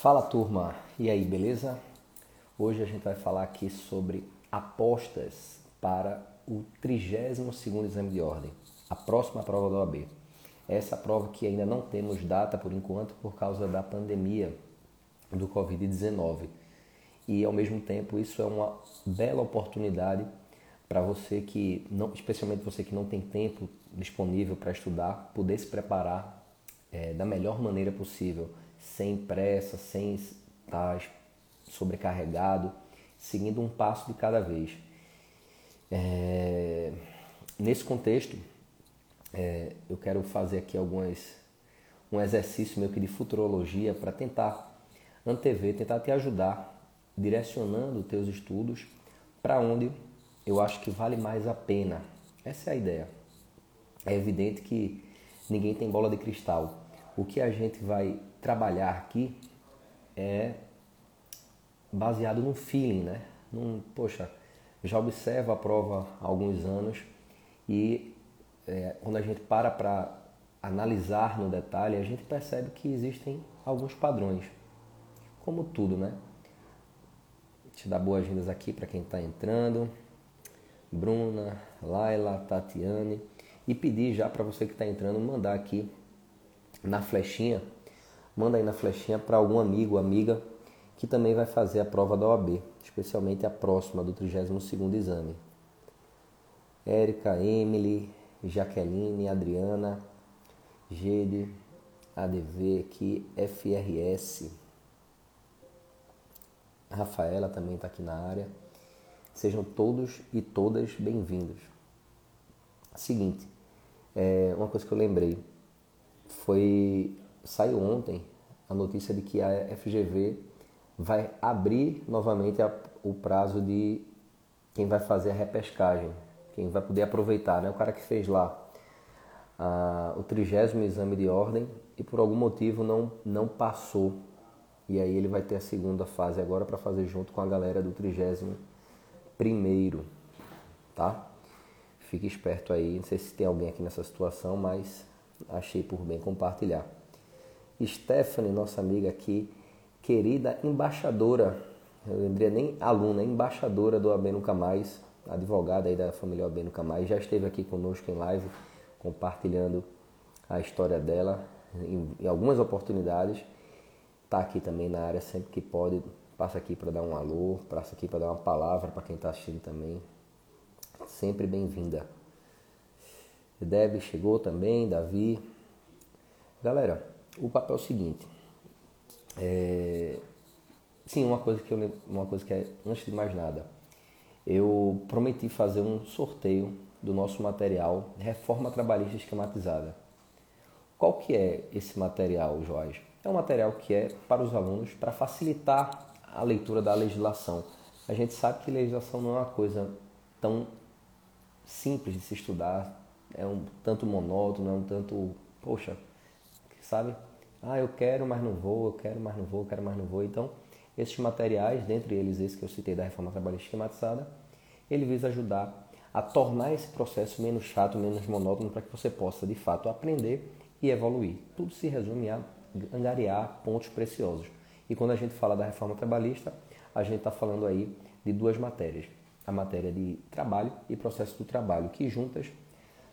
Fala turma, e aí, beleza? Hoje a gente vai falar aqui sobre apostas para o 32º exame de ordem, a próxima prova da OAB. Essa prova que ainda não temos data por enquanto por causa da pandemia do Covid-19. E ao mesmo tempo isso é uma bela oportunidade para você que, não, especialmente você que não tem tempo disponível para estudar, poder se preparar é, da melhor maneira possível sem pressa, sem estar sobrecarregado, seguindo um passo de cada vez. É, nesse contexto, é, eu quero fazer aqui algumas um exercício meio que de futurologia para tentar antever, tentar te ajudar direcionando teus estudos para onde eu acho que vale mais a pena. Essa é a ideia. É evidente que ninguém tem bola de cristal. O que a gente vai trabalhar aqui é baseado no feeling, né? Num, poxa, já observo a prova há alguns anos e é, quando a gente para para analisar no detalhe, a gente percebe que existem alguns padrões. Como tudo, né? Te dar boas-vindas aqui para quem está entrando. Bruna, Laila, Tatiane. E pedir já para você que está entrando mandar aqui na flechinha manda aí na flechinha para algum amigo, amiga que também vai fazer a prova da OAB, especialmente a próxima do 32º exame. Érica, Emily, Jaqueline, Adriana, Gede, ADV aqui, FRS. Rafaela também está aqui na área. Sejam todos e todas bem-vindos. Seguinte, é, uma coisa que eu lembrei foi saiu ontem a notícia de que a FGV vai abrir novamente a, o prazo de quem vai fazer a repescagem, quem vai poder aproveitar, né? O cara que fez lá o trigésimo exame de ordem e por algum motivo não, não passou. E aí ele vai ter a segunda fase agora para fazer junto com a galera do trigésimo primeiro, tá? Fique esperto aí, não sei se tem alguém aqui nessa situação, mas achei por bem compartilhar. Stephanie, nossa amiga aqui, querida embaixadora, eu lembrei nem aluna, embaixadora do AB Nunca Mais, advogada aí da família AB Nunca Mais, já esteve aqui conosco em live, compartilhando a história dela em, em algumas oportunidades. Está aqui também na área sempre que pode, passa aqui para dar um alô, passa aqui para dar uma palavra para quem está assistindo também. Sempre bem-vinda. Deb chegou também, Davi. Galera, o papel é o seguinte. É, sim, uma coisa que eu uma coisa que é antes de mais nada, eu prometi fazer um sorteio do nosso material Reforma Trabalhista Esquematizada. Qual que é esse material, Jorge? É um material que é para os alunos para facilitar a leitura da legislação. A gente sabe que legislação não é uma coisa tão simples de se estudar, é um tanto monótono, é um tanto, poxa, sabe? Ah, eu quero, mas não vou, eu quero, mas não vou, eu quero, mas não vou. Então, esses materiais, dentre eles esse que eu citei da reforma trabalhista esquematizada, ele visa ajudar a tornar esse processo menos chato, menos monótono, para que você possa, de fato, aprender e evoluir. Tudo se resume a angariar pontos preciosos. E quando a gente fala da reforma trabalhista, a gente está falando aí de duas matérias. A matéria de trabalho e processo do trabalho, que juntas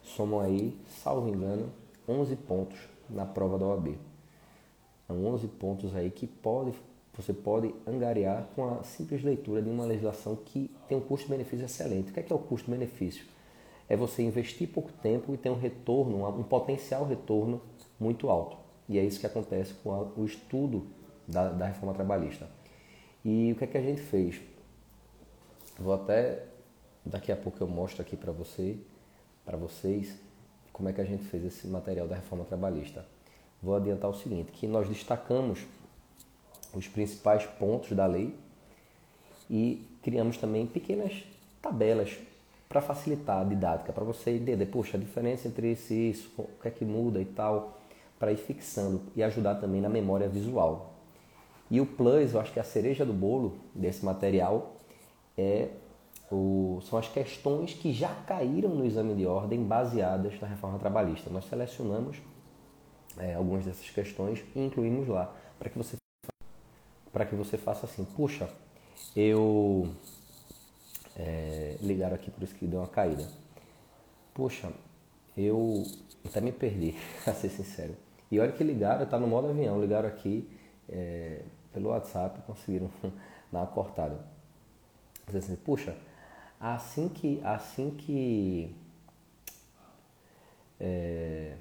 somam aí, salvo engano, 11 pontos na prova da OAB. São 11 pontos aí que pode, você pode angariar com a simples leitura de uma legislação que tem um custo-benefício excelente. O que é, que é o custo-benefício? É você investir pouco tempo e ter um retorno, um potencial retorno muito alto. E é isso que acontece com a, o estudo da, da reforma trabalhista. E o que é que a gente fez? Vou até daqui a pouco eu mostro aqui para você, para vocês, como é que a gente fez esse material da reforma trabalhista vou adiantar o seguinte, que nós destacamos os principais pontos da lei e criamos também pequenas tabelas para facilitar a didática, para você entender, poxa, a diferença entre esse e isso, o que é que muda e tal, para ir fixando e ajudar também na memória visual. E o plus, eu acho que a cereja do bolo desse material é o, são as questões que já caíram no exame de ordem baseadas na reforma trabalhista. Nós selecionamos é, algumas dessas questões e incluímos lá, para que você para que você faça assim, puxa, eu é, ligaram aqui por isso que deu uma caída. Puxa, eu até me perdi, a ser sincero. E olha que ligaram, tá no modo avião, ligaram aqui é, pelo WhatsApp conseguiram dar uma cortada. Diz assim, puxa, assim que assim que é,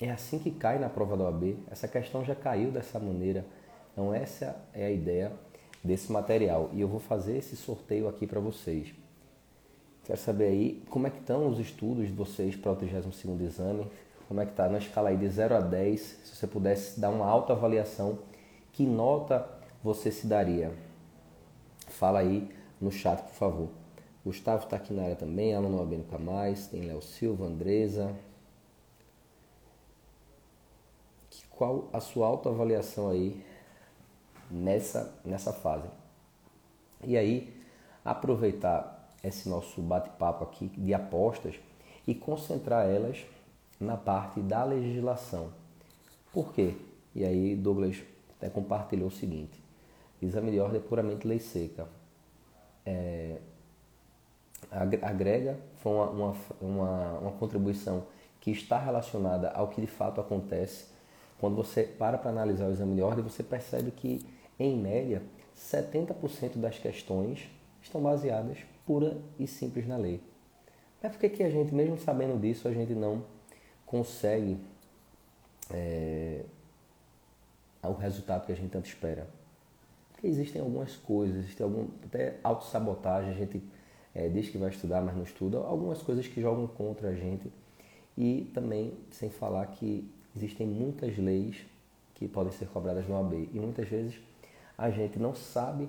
é assim que cai na prova da OAB, essa questão já caiu dessa maneira. Então essa é a ideia desse material e eu vou fazer esse sorteio aqui para vocês. Quero saber aí como é que estão os estudos de vocês para o 32º exame, como é que está na escala aí de 0 a 10, se você pudesse dar uma autoavaliação, que nota você se daria? Fala aí no chat, por favor. Gustavo está aqui na área também, Alan nunca mais, tem Léo Silva, Andresa. Qual a sua autoavaliação aí nessa, nessa fase? E aí, aproveitar esse nosso bate-papo aqui de apostas e concentrar elas na parte da legislação. Por quê? E aí Douglas até compartilhou o seguinte: exame de ordem é puramente lei seca. É, agrega foi uma, uma, uma, uma contribuição que está relacionada ao que de fato acontece. Quando você para para analisar o exame de ordem, você percebe que, em média, 70% das questões estão baseadas pura e simples na lei. Mas por que, a gente, mesmo sabendo disso, a gente não consegue é, o resultado que a gente tanto espera? Porque existem algumas coisas, existe algum, até autossabotagem, a gente é, diz que vai estudar, mas não estuda, algumas coisas que jogam contra a gente. E também, sem falar que existem muitas leis que podem ser cobradas no OAB. E muitas vezes a gente não sabe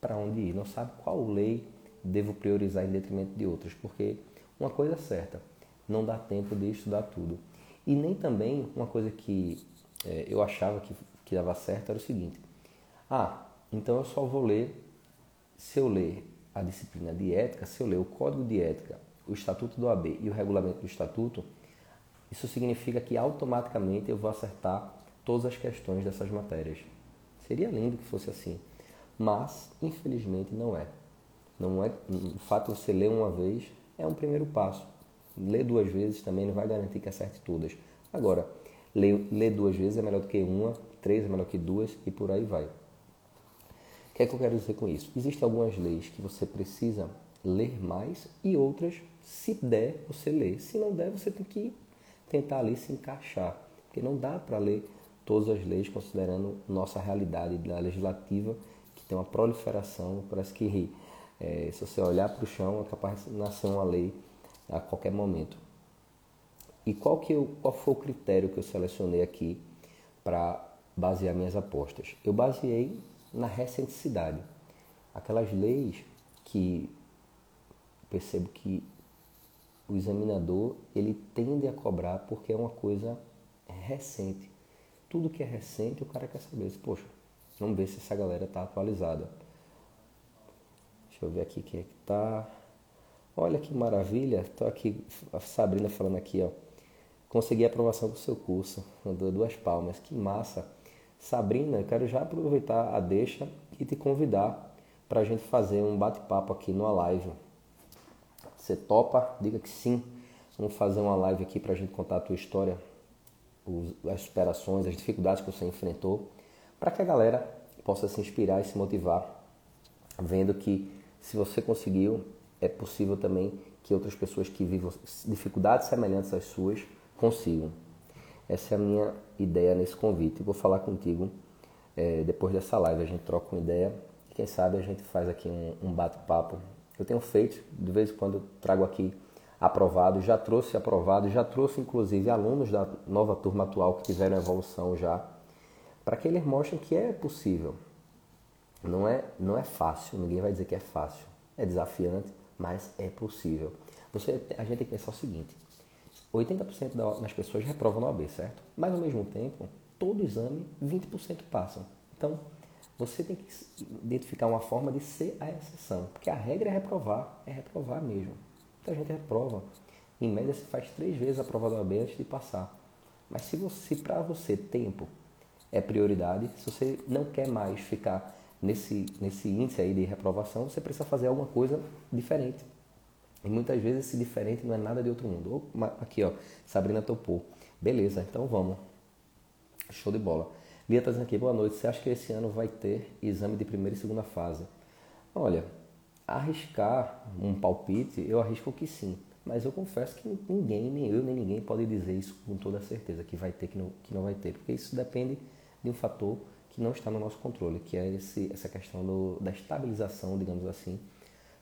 para onde ir, não sabe qual lei devo priorizar em detrimento de outras. Porque uma coisa é certa, não dá tempo de estudar tudo. E nem também uma coisa que é, eu achava que, que dava certo era o seguinte: ah, então eu só vou ler, se eu ler a disciplina de ética, se eu ler o código de ética, o estatuto do AB e o regulamento do estatuto, isso significa que automaticamente eu vou acertar todas as questões dessas matérias. Seria lindo que fosse assim, mas infelizmente não é. Não é o fato de você ler uma vez é um primeiro passo. Ler duas vezes também não vai garantir que acerte todas. Agora, ler, ler duas vezes é melhor do que uma, três é melhor que duas e por aí vai. O que é que eu quero dizer com isso? Existem algumas leis que você precisa ler mais e outras, se der, você lê. Se não der, você tem que tentar ali se encaixar. Porque não dá para ler todas as leis considerando nossa realidade da legislativa, que tem uma proliferação, parece que é, se você olhar para o chão é capaz de nascer uma lei a qualquer momento. E qual, que eu, qual foi o critério que eu selecionei aqui para basear minhas apostas? Eu baseei na recenticidade. Aquelas leis que percebo que o examinador ele tende a cobrar porque é uma coisa recente. Tudo que é recente o cara quer saber. Poxa, vamos ver se essa galera está atualizada. Deixa eu ver aqui quem é que tá. Olha que maravilha, estou aqui, a Sabrina falando aqui, ó. Consegui a aprovação do seu curso, duas palmas, que massa. Sabrina, eu quero já aproveitar a deixa e te convidar para a gente fazer um bate-papo aqui numa live. Você topa? Diga que sim. Vamos fazer uma live aqui para a gente contar a tua história, as superações, as dificuldades que você enfrentou, para que a galera possa se inspirar e se motivar, vendo que se você conseguiu, é possível também que outras pessoas que vivam dificuldades semelhantes às suas consigam. Essa é a minha ideia nesse convite. vou falar contigo é, depois dessa live. A gente troca uma ideia quem sabe a gente faz aqui um, um bate-papo. Eu tenho feito, de vez em quando trago aqui aprovado, já trouxe aprovado, já trouxe inclusive alunos da nova turma atual que tiveram evolução já, para que eles mostrem que é possível. Não é, não é fácil, ninguém vai dizer que é fácil. É desafiante, mas é possível. Você, a gente tem que pensar o seguinte: 80% das pessoas reprovam no OAB, certo? Mas ao mesmo tempo, todo exame, 20% passam. Então, você tem que identificar uma forma de ser a exceção, porque a regra é reprovar, é reprovar mesmo. Então a gente reprova. Em média, você faz três vezes a prova do OAB antes de passar. Mas se você, para você, tempo é prioridade. Se você não quer mais ficar nesse, nesse índice aí de reprovação, você precisa fazer alguma coisa diferente. E muitas vezes esse diferente não é nada de outro mundo. Aqui, ó, Sabrina topou. Beleza, então vamos. Show de bola. Lia está dizendo aqui, boa noite. Você acha que esse ano vai ter exame de primeira e segunda fase? Olha, arriscar um palpite, eu arrisco que sim. Mas eu confesso que ninguém, nem eu, nem ninguém pode dizer isso com toda certeza, que vai ter, que não, que não vai ter. Porque isso depende de um fator que não está no nosso controle, que é esse, essa questão do, da estabilização, digamos assim,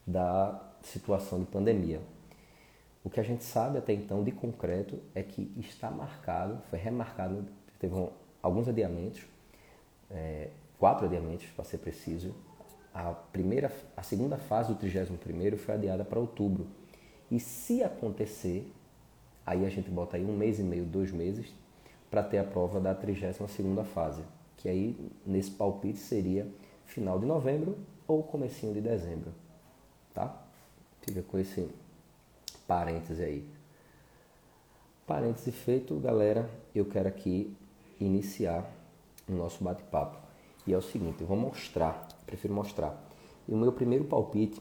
da situação de pandemia. O que a gente sabe até então de concreto é que está marcado, foi remarcado, teve um, alguns adiamentos, é, quatro adiamentos para ser preciso. A primeira, a segunda fase do 31 foi adiada para outubro. E se acontecer, aí a gente bota aí um mês e meio, dois meses, para ter a prova da 32 fase, que aí nesse palpite seria final de novembro ou comecinho de dezembro, tá? Fica com esse parêntese aí. Parêntese feito, galera, eu quero aqui iniciar o nosso bate-papo. E é o seguinte, eu vou mostrar, prefiro mostrar. E o meu primeiro palpite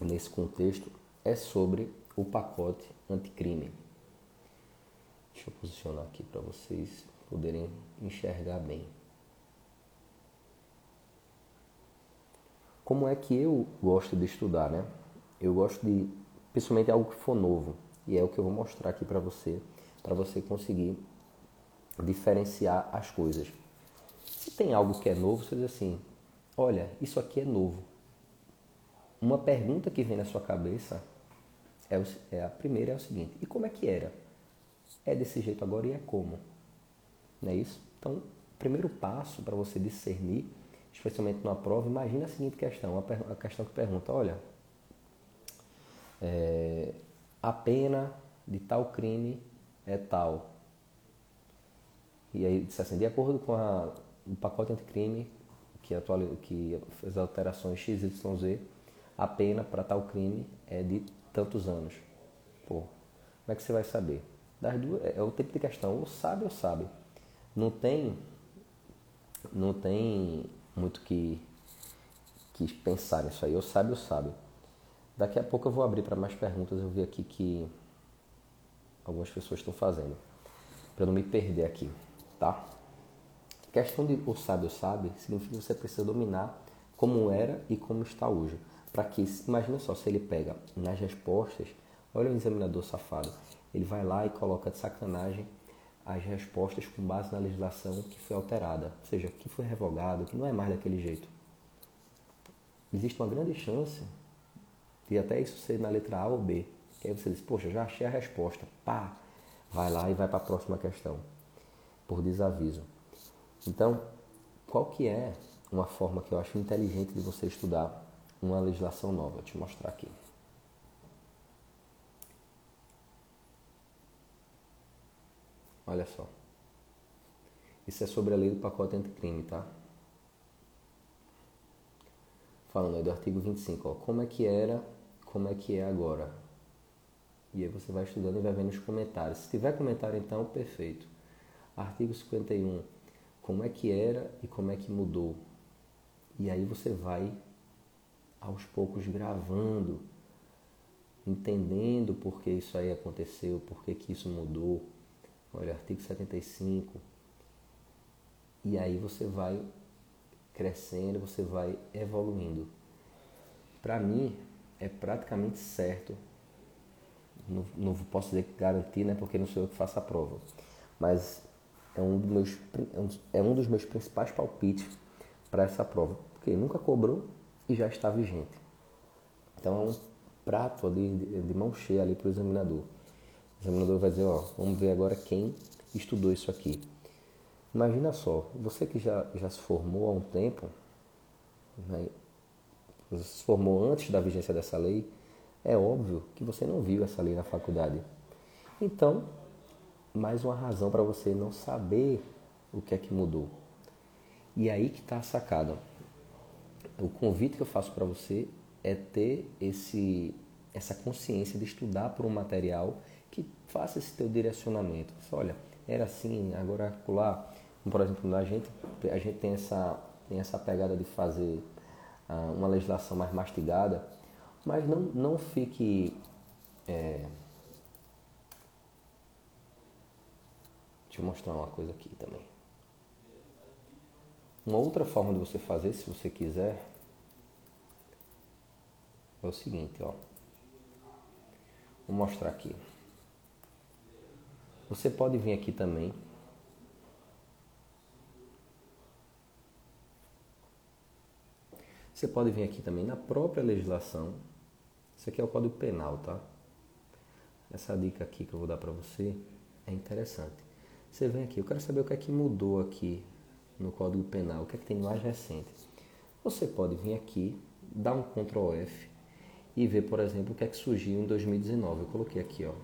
nesse contexto é sobre o pacote anticrime. Deixa eu posicionar aqui para vocês poderem enxergar bem. Como é que eu gosto de estudar, né? Eu gosto de, principalmente algo que for novo, e é o que eu vou mostrar aqui para você, para você conseguir diferenciar as coisas. Se tem algo que é novo, você diz assim: olha, isso aqui é novo. Uma pergunta que vem na sua cabeça é, o, é a primeira é o seguinte: e como é que era? É desse jeito agora e é como? Não é isso? Então, o primeiro passo para você discernir, especialmente numa prova, imagina a seguinte questão: a, questão que pergunta, olha, é, a pena de tal crime é tal. E aí disse assim, de acordo com a, o pacote anticrime que, atual, que fez alterações XYZ, a pena para tal crime é de tantos anos. Pô, como é que você vai saber? Das duas, é, é o tipo de questão, ou sabe ou sabe. Não tem, não tem muito que, que pensar nisso aí, ou sabe ou sabe. Daqui a pouco eu vou abrir para mais perguntas, eu vi aqui que algumas pessoas estão fazendo, para não me perder aqui tá? questão de o sábio sabe significa que você precisa dominar como era e como está hoje. Para que, imagina só, se ele pega nas respostas, olha o examinador safado, ele vai lá e coloca de sacanagem as respostas com base na legislação que foi alterada, ou seja, que foi revogado, que não é mais daquele jeito. Existe uma grande chance de até isso ser na letra A ou B. Que aí você diz, poxa, já achei a resposta. Pá, vai lá e vai para a próxima questão por desaviso. Então, qual que é uma forma que eu acho inteligente de você estudar uma legislação nova? Vou te mostrar aqui. Olha só. Isso é sobre a lei do pacote anticrime, tá? Falando aí do artigo 25, ó, como é que era, como é que é agora. E aí você vai estudando e vai vendo os comentários. Se tiver comentário então, perfeito. Artigo 51. Como é que era e como é que mudou? E aí você vai aos poucos gravando, entendendo por que isso aí aconteceu, por que, que isso mudou. Olha, artigo 75. E aí você vai crescendo, você vai evoluindo. Para mim, é praticamente certo. Não, não posso dizer que garantir, né, porque não sou eu que faço a prova. Mas é um dos meus, é um dos meus principais palpites para essa prova, porque nunca cobrou e já está vigente. Então é um prato ali de, de mão cheia ali para o examinador. O examinador vai dizer, ó, vamos ver agora quem estudou isso aqui. Imagina só, você que já, já se formou há um tempo, né, se formou antes da vigência dessa lei, é óbvio que você não viu essa lei na faculdade. Então, mais uma razão para você não saber o que é que mudou. E aí que está a sacada. O convite que eu faço para você é ter esse, essa consciência de estudar por um material que faça esse teu direcionamento. Olha, era assim, agora lá por exemplo, a gente, a gente tem essa, tem essa pegada de fazer uh, uma legislação mais mastigada, mas não, não fique. É... Deixa eu mostrar uma coisa aqui também. Uma outra forma de você fazer, se você quiser, é o seguinte, ó. Vou mostrar aqui. Você pode vir aqui também. Você pode vir aqui também na própria legislação. Isso aqui é o Código Penal, tá? Essa dica aqui que eu vou dar para você é interessante. Você vem aqui, eu quero saber o que é que mudou aqui no Código Penal, o que é que tem mais recente. Você pode vir aqui, dar um Ctrl F e ver, por exemplo, o que é que surgiu em 2019. Eu coloquei aqui, ó.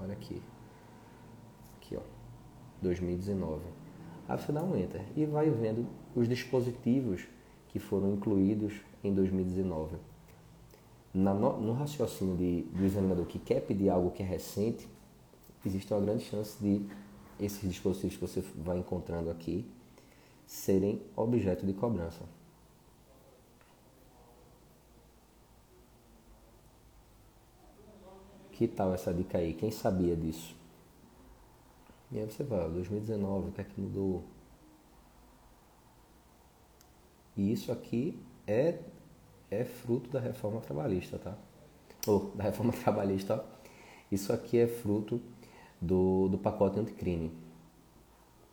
Olha aqui. Aqui, ó. 2019. Aí você dá um Enter e vai vendo os dispositivos que foram incluídos em 2019. Na, no, no, raciocínio de, do examinador que quer pedir algo que é recente, existe uma grande chance de esses dispositivos que você vai encontrando aqui serem objeto de cobrança. Que tal essa dica aí? Quem sabia disso? E aí você vai, 2019, o que é que mudou? E isso aqui é, é fruto da reforma trabalhista, tá? Ou da reforma trabalhista, Isso aqui é fruto do, do pacote anticrime.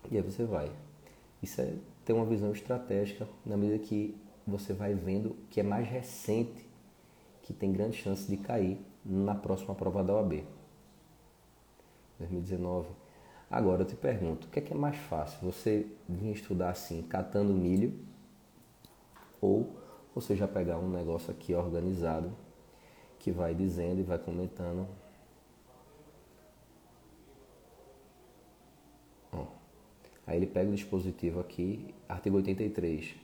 E aí você vai. Isso é ter uma visão estratégica na medida que você vai vendo que é mais recente que tem grande chance de cair na próxima prova da OAB. 2019. Agora eu te pergunto, o que é, que é mais fácil? Você vir estudar assim, catando milho, ou você já pegar um negócio aqui organizado que vai dizendo e vai comentando. Aí ele pega o dispositivo aqui, artigo 83.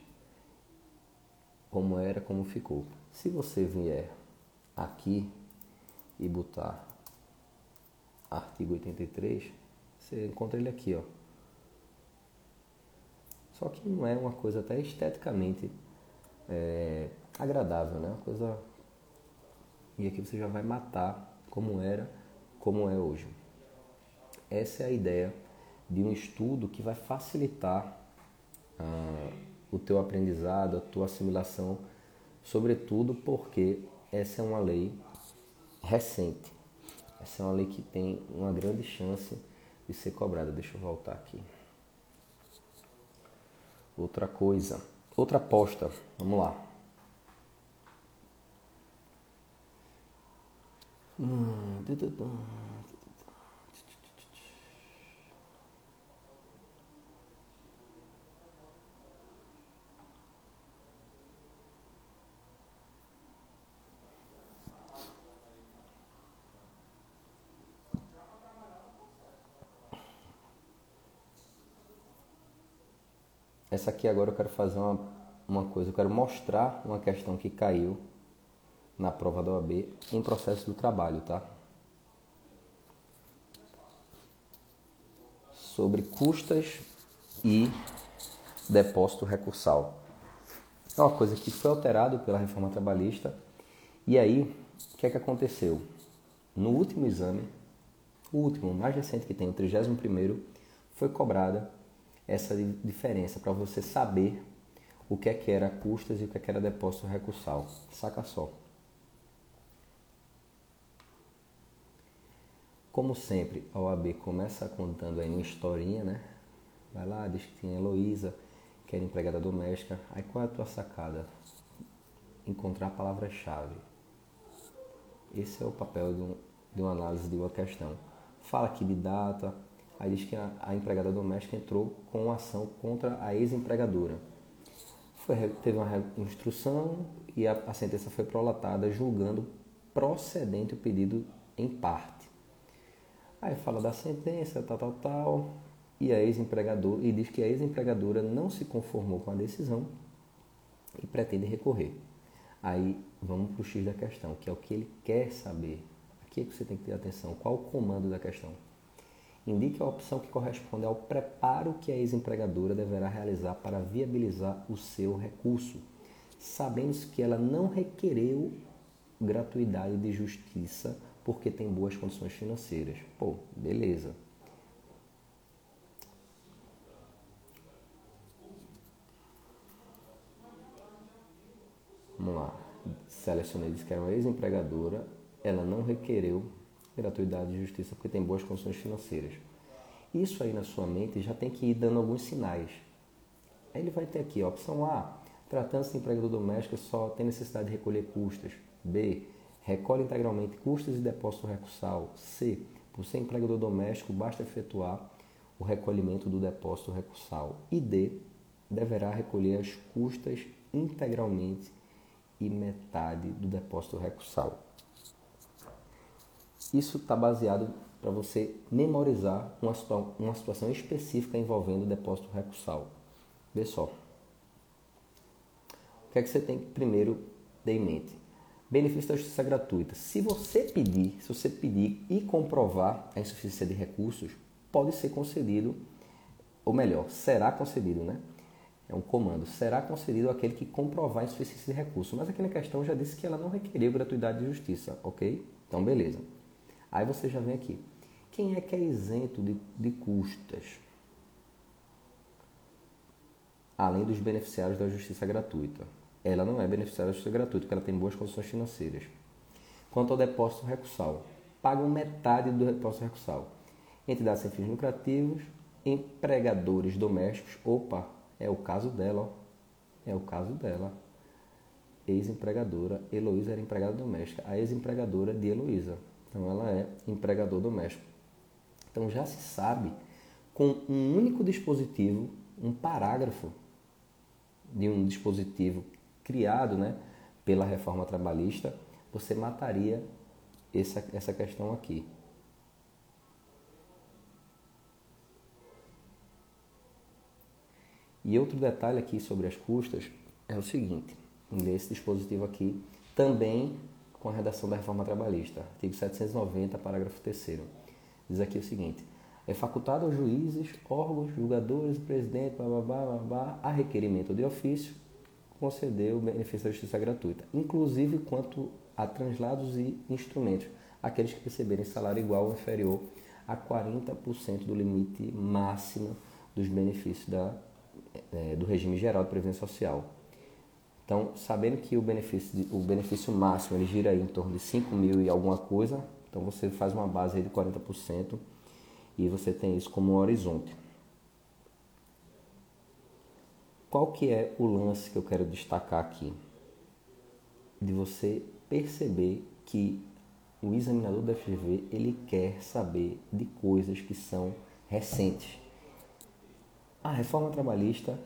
Como era, como ficou. Se você vier aqui e botar artigo 83, você encontra ele aqui, ó. Só que não é uma coisa até esteticamente é, agradável, né? Uma coisa e aqui você já vai matar como era, como é hoje. Essa é a ideia de um estudo que vai facilitar ah, o teu aprendizado, a tua assimilação, sobretudo porque essa é uma lei recente. Essa é uma lei que tem uma grande chance de ser cobrada. Deixa eu voltar aqui. Outra coisa, outra aposta. Vamos lá. Hum, Essa aqui agora eu quero fazer uma, uma coisa, eu quero mostrar uma questão que caiu na prova da OAB em processo do trabalho, tá? Sobre custas e depósito recursal. É uma coisa que foi alterado pela reforma trabalhista. E aí, o que é que aconteceu? No último exame, o último, mais recente que tem, o 31 foi cobrada essa diferença para você saber o que é que era custas e o que é que era depósito recursal. Saca só. Como sempre, a OAB começa contando aí uma historinha, né? Vai lá, diz que tem Heloísa, que era empregada doméstica. Aí qual é a tua sacada? Encontrar a palavra-chave. Esse é o papel de, um, de uma análise de uma questão. Fala aqui de data, Aí diz que a, a empregada doméstica entrou com ação contra a ex-empregadora. teve uma instrução e a, a sentença foi prolatada julgando procedente o pedido em parte. Aí fala da sentença, tal, tal, tal, e a ex-empregadora e diz que a ex-empregadora não se conformou com a decisão e pretende recorrer. Aí vamos para o X da questão, que é o que ele quer saber. Aqui é que você tem que ter atenção. Qual o comando da questão? Indique a opção que corresponde ao preparo que a ex-empregadora deverá realizar para viabilizar o seu recurso, sabendo que ela não requereu gratuidade de justiça porque tem boas condições financeiras. Pô, beleza. Vamos lá. Selecionei, disse que era uma ex-empregadora. Ela não requereu gratuidade de justiça porque tem boas condições financeiras. Isso aí na sua mente já tem que ir dando alguns sinais. Aí ele vai ter aqui, a opção A, tratando-se de empregador doméstico, só tem necessidade de recolher custas. B, recolhe integralmente custas e depósito recursal. C, por ser empregador doméstico, basta efetuar o recolhimento do depósito recursal. E D, deverá recolher as custas integralmente e metade do depósito recursal. Isso está baseado para você memorizar uma, situa uma situação específica envolvendo o depósito recursal. Vê só. O que é que você tem que primeiro ter em mente? Benefício da justiça gratuita. Se você pedir, se você pedir e comprovar a insuficiência de recursos, pode ser concedido, ou melhor, será concedido, né? É um comando. Será concedido aquele que comprovar a insuficiência de recursos. Mas aqui na questão já disse que ela não requeriu gratuidade de justiça, ok? Então, beleza. Aí você já vem aqui. Quem é que é isento de, de custas? Além dos beneficiários da justiça gratuita. Ela não é beneficiária da justiça gratuita, porque ela tem boas condições financeiras. Quanto ao depósito recursal, pagam metade do depósito recursal. Entidades sem fins lucrativos, empregadores domésticos. Opa, é o caso dela, ó. É o caso dela. Ex-empregadora. Heloísa era empregada doméstica. A ex-empregadora de Heloísa. Então ela é empregador doméstico. Então já se sabe com um único dispositivo, um parágrafo de um dispositivo criado né, pela reforma trabalhista, você mataria essa, essa questão aqui. E outro detalhe aqui sobre as custas é o seguinte, nesse dispositivo aqui, também com a redação da reforma trabalhista, artigo 790, parágrafo 3 Diz aqui o seguinte: é facultado aos juízes, órgãos, julgadores, presidente, blá, blá, blá, blá, a requerimento de ofício, conceder o benefício da justiça gratuita, inclusive quanto a translados e instrumentos, aqueles que receberem salário igual ou inferior a 40% do limite máximo dos benefícios da, é, do regime geral de previdência social. Então, sabendo que o benefício, o benefício máximo ele gira aí em torno de 5 mil e alguma coisa, então você faz uma base aí de 40% e você tem isso como um horizonte. Qual que é o lance que eu quero destacar aqui? De você perceber que o examinador da FGV ele quer saber de coisas que são recentes. A reforma trabalhista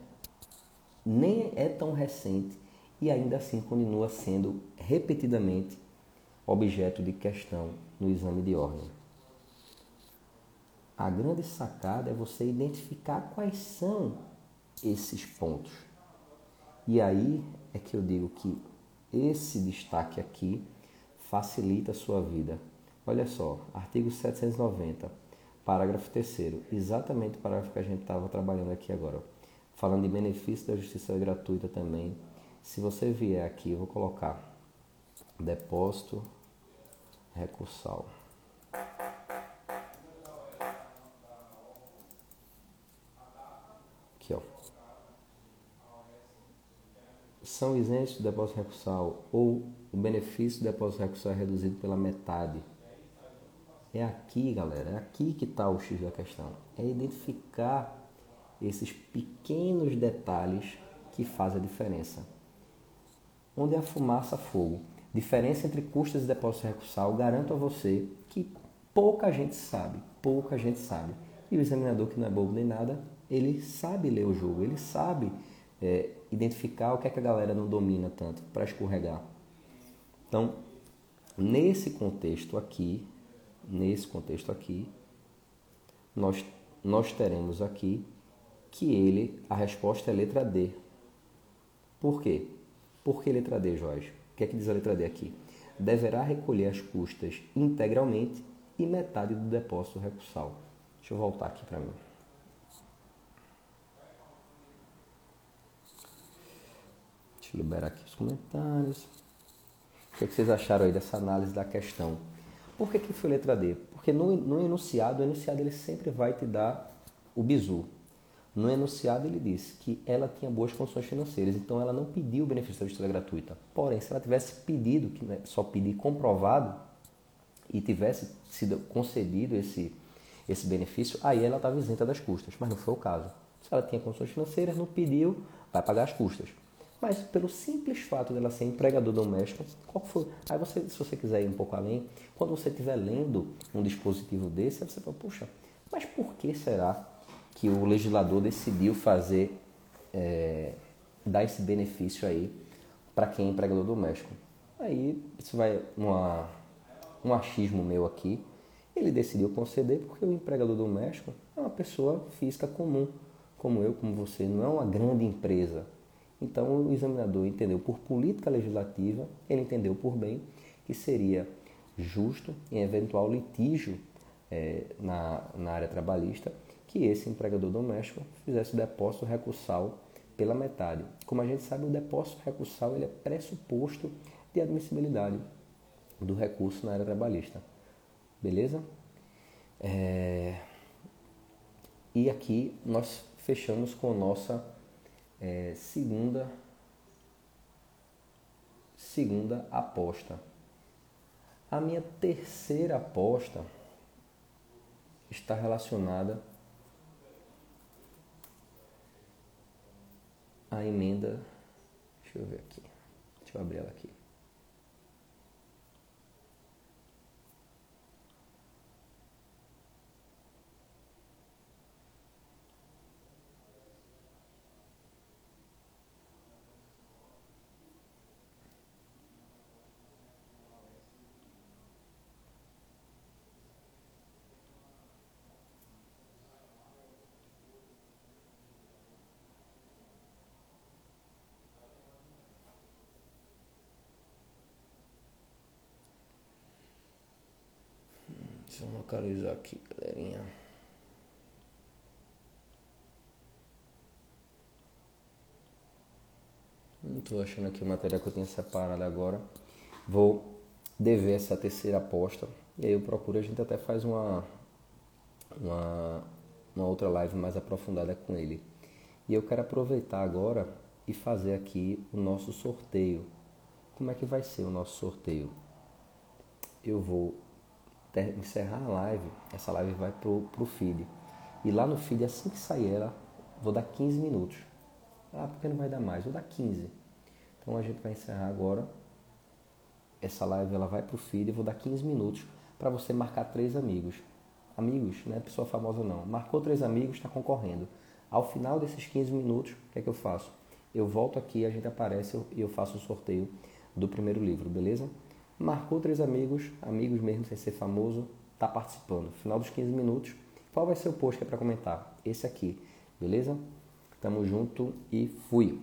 nem é tão recente e ainda assim continua sendo repetidamente objeto de questão no exame de ordem. A grande sacada é você identificar quais são esses pontos. E aí é que eu digo que esse destaque aqui facilita a sua vida. Olha só, artigo 790, parágrafo 3 exatamente o parágrafo que a gente estava trabalhando aqui agora. Falando de benefício da justiça gratuita também, se você vier aqui, vou colocar depósito recursal. Aqui, ó. São isentos do depósito recursal ou o benefício do depósito recursal é reduzido pela metade. É aqui, galera, é aqui que está o X da questão. É identificar esses pequenos detalhes que fazem a diferença onde a fumaça fogo. Diferença entre custas e depósito recursal, garanto a você que pouca gente sabe, pouca gente sabe. E o examinador, que não é bobo nem nada, ele sabe ler o jogo, ele sabe é, identificar o que, é que a galera não domina tanto para escorregar. Então, nesse contexto aqui, nesse contexto aqui, nós, nós teremos aqui que ele, a resposta é letra D. Por quê? Por que letra D, Jorge? O que é que diz a letra D aqui? Deverá recolher as custas integralmente e metade do depósito recursal. Deixa eu voltar aqui para mim. Deixa eu liberar aqui os comentários. O que, é que vocês acharam aí dessa análise da questão? Por que, que foi letra D? Porque no, no enunciado, o enunciado ele sempre vai te dar o bizu. No enunciado ele disse que ela tinha boas condições financeiras, então ela não pediu o benefício da vistoria gratuita. Porém, se ela tivesse pedido, que é só pedir comprovado, e tivesse sido concedido esse, esse benefício, aí ela estava isenta das custas, mas não foi o caso. Se ela tinha condições financeiras, não pediu, vai pagar as custas. Mas pelo simples fato dela ser empregador doméstico, qual foi? Aí você, se você quiser ir um pouco além, quando você estiver lendo um dispositivo desse, você fala, puxa, mas por que será que o legislador decidiu fazer, é, dar esse benefício aí para quem é empregador doméstico? Aí isso vai uma, um achismo meu aqui. Ele decidiu conceder porque o empregador doméstico é uma pessoa física comum, como eu, como você, não é uma grande empresa então o examinador entendeu por política legislativa, ele entendeu por bem que seria justo em eventual litígio é, na, na área trabalhista que esse empregador doméstico fizesse o depósito recursal pela metade. Como a gente sabe, o depósito recursal ele é pressuposto de admissibilidade do recurso na área trabalhista. Beleza? É... E aqui nós fechamos com nossa é, segunda segunda aposta. A minha terceira aposta está relacionada à emenda. Deixa eu ver aqui. Deixa eu abrir ela aqui. Deixa eu localizar aqui, galerinha. Não estou achando aqui o material que eu tenho separado agora. Vou dever essa terceira aposta. E aí eu procuro, a gente até faz uma, uma, uma outra live mais aprofundada com ele. E eu quero aproveitar agora e fazer aqui o nosso sorteio. Como é que vai ser o nosso sorteio? Eu vou encerrar a live, essa live vai pro, pro feed. E lá no feed, assim que sair ela, vou dar 15 minutos. Ah, porque não vai dar mais? Vou dar 15. Então a gente vai encerrar agora. Essa live ela vai pro feed e vou dar 15 minutos para você marcar três amigos. Amigos, não é pessoa famosa não. Marcou três amigos, está concorrendo. Ao final desses 15 minutos, o que é que eu faço? Eu volto aqui, a gente aparece e eu faço o sorteio do primeiro livro, beleza? Marcou três amigos, amigos mesmo sem ser famoso, tá participando. Final dos 15 minutos, qual vai ser o post que é para comentar? Esse aqui, beleza? Tamo junto e fui!